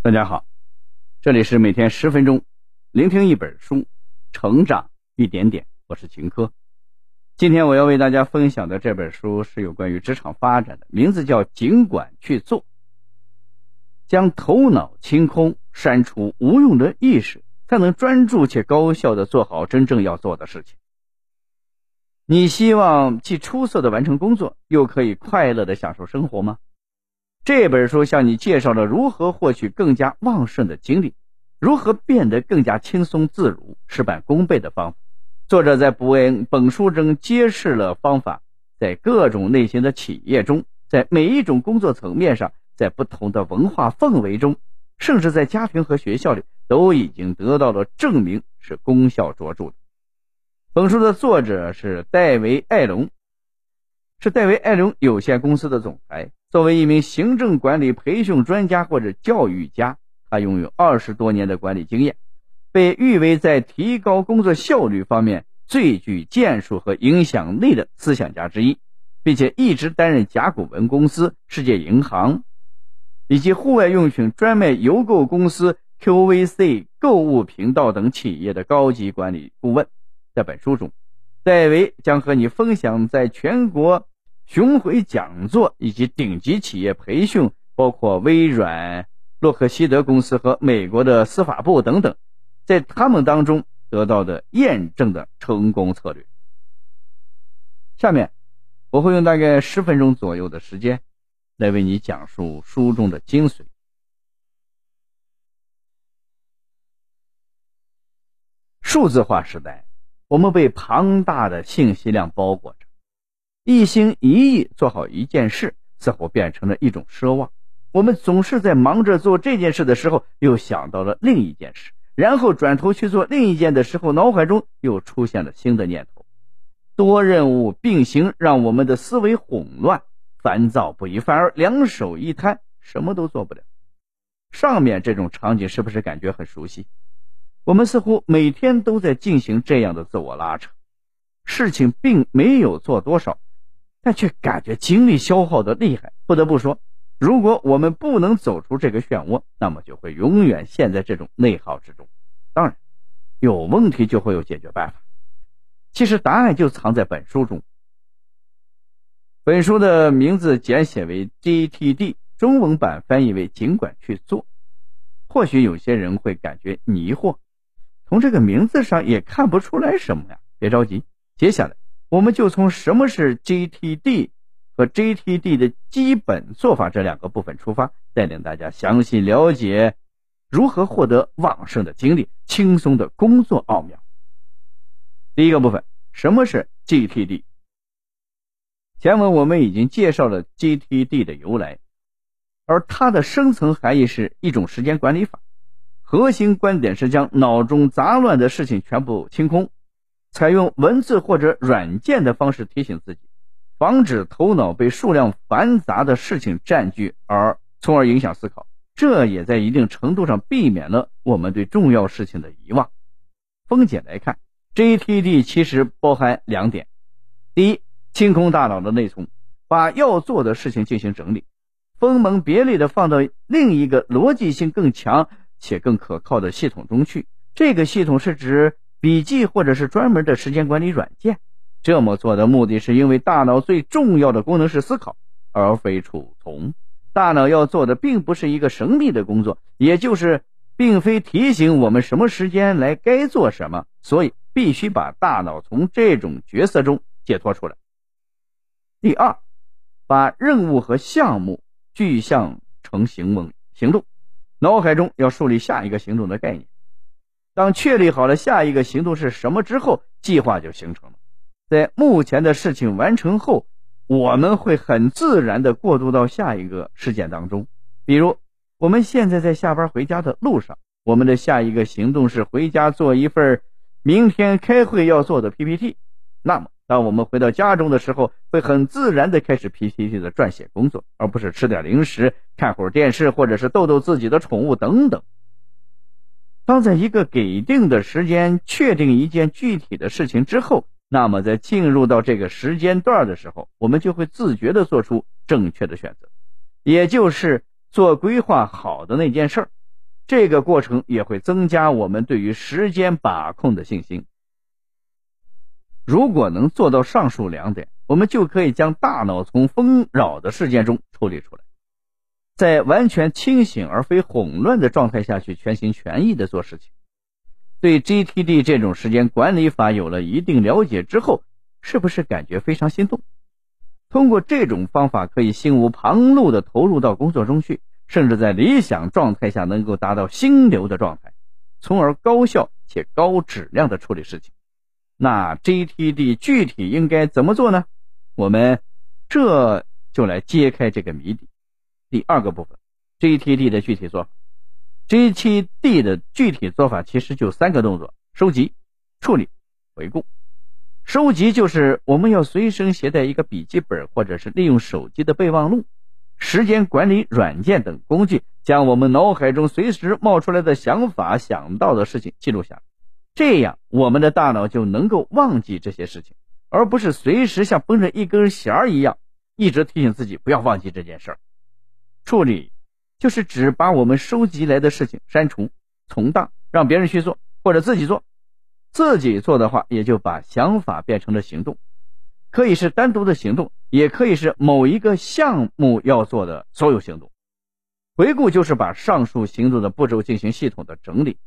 大家好，这里是每天十分钟，聆听一本书，成长一点点。我是秦科。今天我要为大家分享的这本书是有关于职场发展的，名字叫《尽管去做》，将头脑清空，删除无用的意识，才能专注且高效的做好真正要做的事情。你希望既出色的完成工作，又可以快乐的享受生活吗？这本书向你介绍了如何获取更加旺盛的精力，如何变得更加轻松自如、事半功倍的方法。作者在本本书中揭示了方法，在各种类型的企业中，在每一种工作层面上，在不同的文化氛围中，甚至在家庭和学校里，都已经得到了证明，是功效卓著的。本书的作者是戴维·艾隆，是戴维·艾隆有限公司的总裁。作为一名行政管理培训专家或者教育家，他拥有二十多年的管理经验，被誉为在提高工作效率方面最具建树和影响力的思想家之一，并且一直担任甲骨文公司、世界银行以及户外用品专卖邮购公司 QVC 购物频道等企业的高级管理顾问。在本书中，戴维将和你分享在全国巡回讲座以及顶级企业培训，包括微软、洛克希德公司和美国的司法部等等，在他们当中得到的验证的成功策略。下面我会用大概十分钟左右的时间，来为你讲述书中的精髓。数字化时代。我们被庞大的信息量包裹着，一心一意做好一件事，似乎变成了一种奢望。我们总是在忙着做这件事的时候，又想到了另一件事，然后转头去做另一件的时候，脑海中又出现了新的念头。多任务并行，让我们的思维混乱、烦躁不已，反而两手一摊，什么都做不了。上面这种场景是不是感觉很熟悉？我们似乎每天都在进行这样的自我拉扯，事情并没有做多少，但却感觉精力消耗的厉害。不得不说，如果我们不能走出这个漩涡，那么就会永远陷在这种内耗之中。当然，有问题就会有解决办法。其实答案就藏在本书中。本书的名字简写为 GTD，中文版翻译为“尽管去做”。或许有些人会感觉迷惑。从这个名字上也看不出来什么呀，别着急，接下来我们就从什么是 GTD 和 GTD 的基本做法这两个部分出发，带领大家详细了解如何获得旺盛的精力、轻松的工作奥妙。第一个部分，什么是 GTD？前文我们已经介绍了 GTD 的由来，而它的深层含义是一种时间管理法。核心观点是将脑中杂乱的事情全部清空，采用文字或者软件的方式提醒自己，防止头脑被数量繁杂的事情占据，而从而影响思考。这也在一定程度上避免了我们对重要事情的遗忘。分解来看，GTD 其实包含两点：第一，清空大脑的内存，把要做的事情进行整理，分门别类的放到另一个逻辑性更强。且更可靠的系统中去。这个系统是指笔记或者是专门的时间管理软件。这么做的目的是因为大脑最重要的功能是思考，而非储存。大脑要做的并不是一个神秘的工作，也就是并非提醒我们什么时间来该做什么。所以必须把大脑从这种角色中解脱出来。第二，把任务和项目具象成行为行动。脑海中要树立下一个行动的概念，当确立好了下一个行动是什么之后，计划就形成了。在目前的事情完成后，我们会很自然的过渡到下一个事件当中。比如，我们现在在下班回家的路上，我们的下一个行动是回家做一份明天开会要做的 PPT。那么，当我们回到家中的时候，会很自然的开始 PPT 的撰写工作，而不是吃点零食、看会儿电视，或者是逗逗自己的宠物等等。当在一个给定的时间确定一件具体的事情之后，那么在进入到这个时间段的时候，我们就会自觉的做出正确的选择，也就是做规划好的那件事儿。这个过程也会增加我们对于时间把控的信心。如果能做到上述两点，我们就可以将大脑从纷扰的事件中抽离出来，在完全清醒而非混乱的状态下去全心全意的做事情。对 GTD 这种时间管理法有了一定了解之后，是不是感觉非常心动？通过这种方法，可以心无旁骛的投入到工作中去，甚至在理想状态下能够达到心流的状态，从而高效且高质量的处理事情。那 GTD 具体应该怎么做呢？我们这就来揭开这个谜底。第二个部分，GTD 的具体做法。GTD 的具体做法其实就三个动作：收集、处理、回顾。收集就是我们要随身携带一个笔记本，或者是利用手机的备忘录、时间管理软件等工具，将我们脑海中随时冒出来的想法、想到的事情记录下来。这样，我们的大脑就能够忘记这些事情，而不是随时像绷着一根弦儿一样，一直提醒自己不要忘记这件事儿。处理就是指把我们收集来的事情删除、存档，让别人去做，或者自己做。自己做的话，也就把想法变成了行动，可以是单独的行动，也可以是某一个项目要做的所有行动。回顾就是把上述行动的步骤进行系统的整理，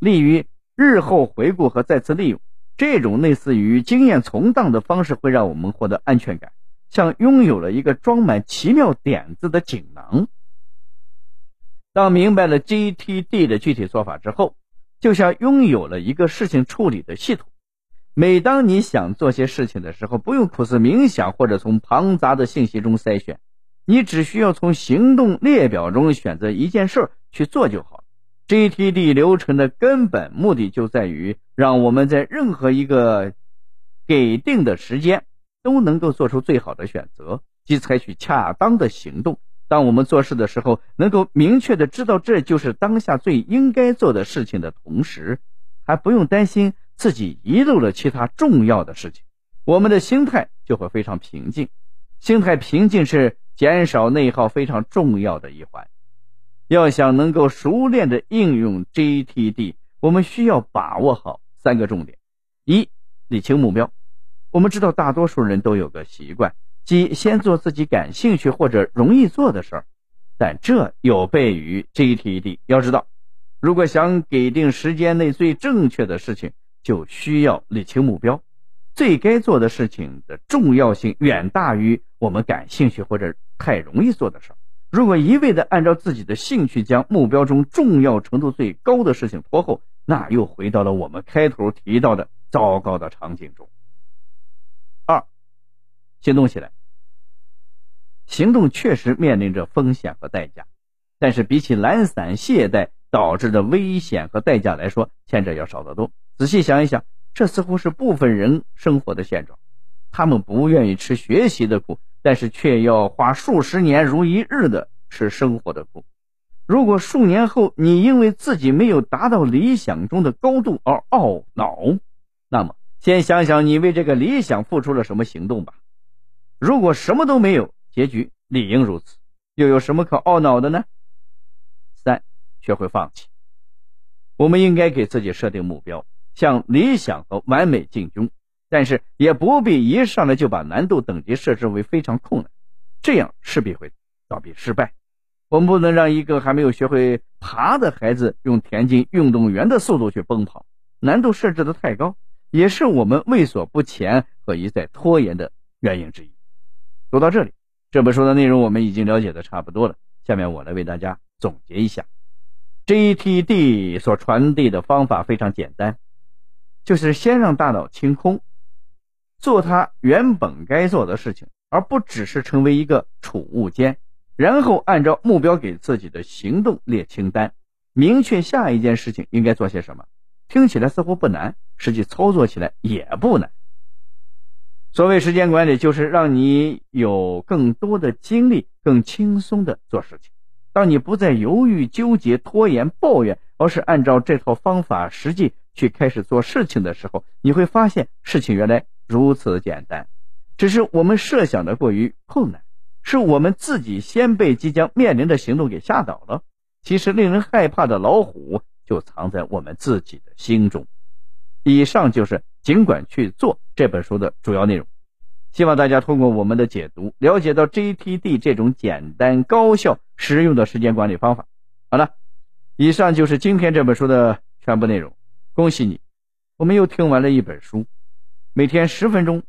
利于。日后回顾和再次利用，这种类似于经验存档的方式，会让我们获得安全感，像拥有了一个装满奇妙点子的锦囊。当明白了 GTD 的具体做法之后，就像拥有了一个事情处理的系统。每当你想做些事情的时候，不用苦思冥想或者从庞杂的信息中筛选，你只需要从行动列表中选择一件事去做就好。GTD 流程的根本目的就在于让我们在任何一个给定的时间都能够做出最好的选择，即采取恰当的行动。当我们做事的时候，能够明确的知道这就是当下最应该做的事情的同时，还不用担心自己遗漏了其他重要的事情，我们的心态就会非常平静。心态平静是减少内耗非常重要的一环。要想能够熟练的应用 GTD，我们需要把握好三个重点：一、理清目标。我们知道大多数人都有个习惯，即先做自己感兴趣或者容易做的事儿，但这有悖于 GTD。要知道，如果想给定时间内最正确的事情，就需要理清目标。最该做的事情的重要性远大于我们感兴趣或者太容易做的事儿。如果一味的按照自己的兴趣将目标中重要程度最高的事情拖后，那又回到了我们开头提到的糟糕的场景中。行动起来。行动确实面临着风险和代价，但是比起懒散懈怠导致的危险和代价来说，前者要少得多。仔细想一想，这似乎是部分人生活的现状。他们不愿意吃学习的苦。但是却要花数十年如一日的吃生活的苦。如果数年后你因为自己没有达到理想中的高度而懊恼，那么先想想你为这个理想付出了什么行动吧。如果什么都没有，结局理应如此，又有什么可懊恼的呢？三，学会放弃。我们应该给自己设定目标，向理想和完美进军。但是也不必一上来就把难度等级设置为非常困难，这样势必会倒闭失败。我们不能让一个还没有学会爬的孩子用田径运动员的速度去奔跑，难度设置的太高，也是我们畏缩不前和一再拖延的原因之一。读到这里，这本书的内容我们已经了解的差不多了，下面我来为大家总结一下：GTD 所传递的方法非常简单，就是先让大脑清空。做他原本该做的事情，而不只是成为一个储物间。然后按照目标给自己的行动列清单，明确下一件事情应该做些什么。听起来似乎不难，实际操作起来也不难。所谓时间管理，就是让你有更多的精力，更轻松的做事情。当你不再犹豫、纠结、拖延、抱怨，而是按照这套方法实际去开始做事情的时候，你会发现事情原来。如此简单，只是我们设想的过于困难，是我们自己先被即将面临的行动给吓倒了。其实令人害怕的老虎就藏在我们自己的心中。以上就是《尽管去做》这本书的主要内容。希望大家通过我们的解读，了解到 GTD 这种简单、高效、实用的时间管理方法。好了，以上就是今天这本书的全部内容。恭喜你，我们又听完了一本书。每天十分钟，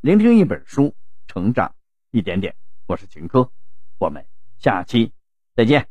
聆听一本书，成长一点点。我是秦科，我们下期再见。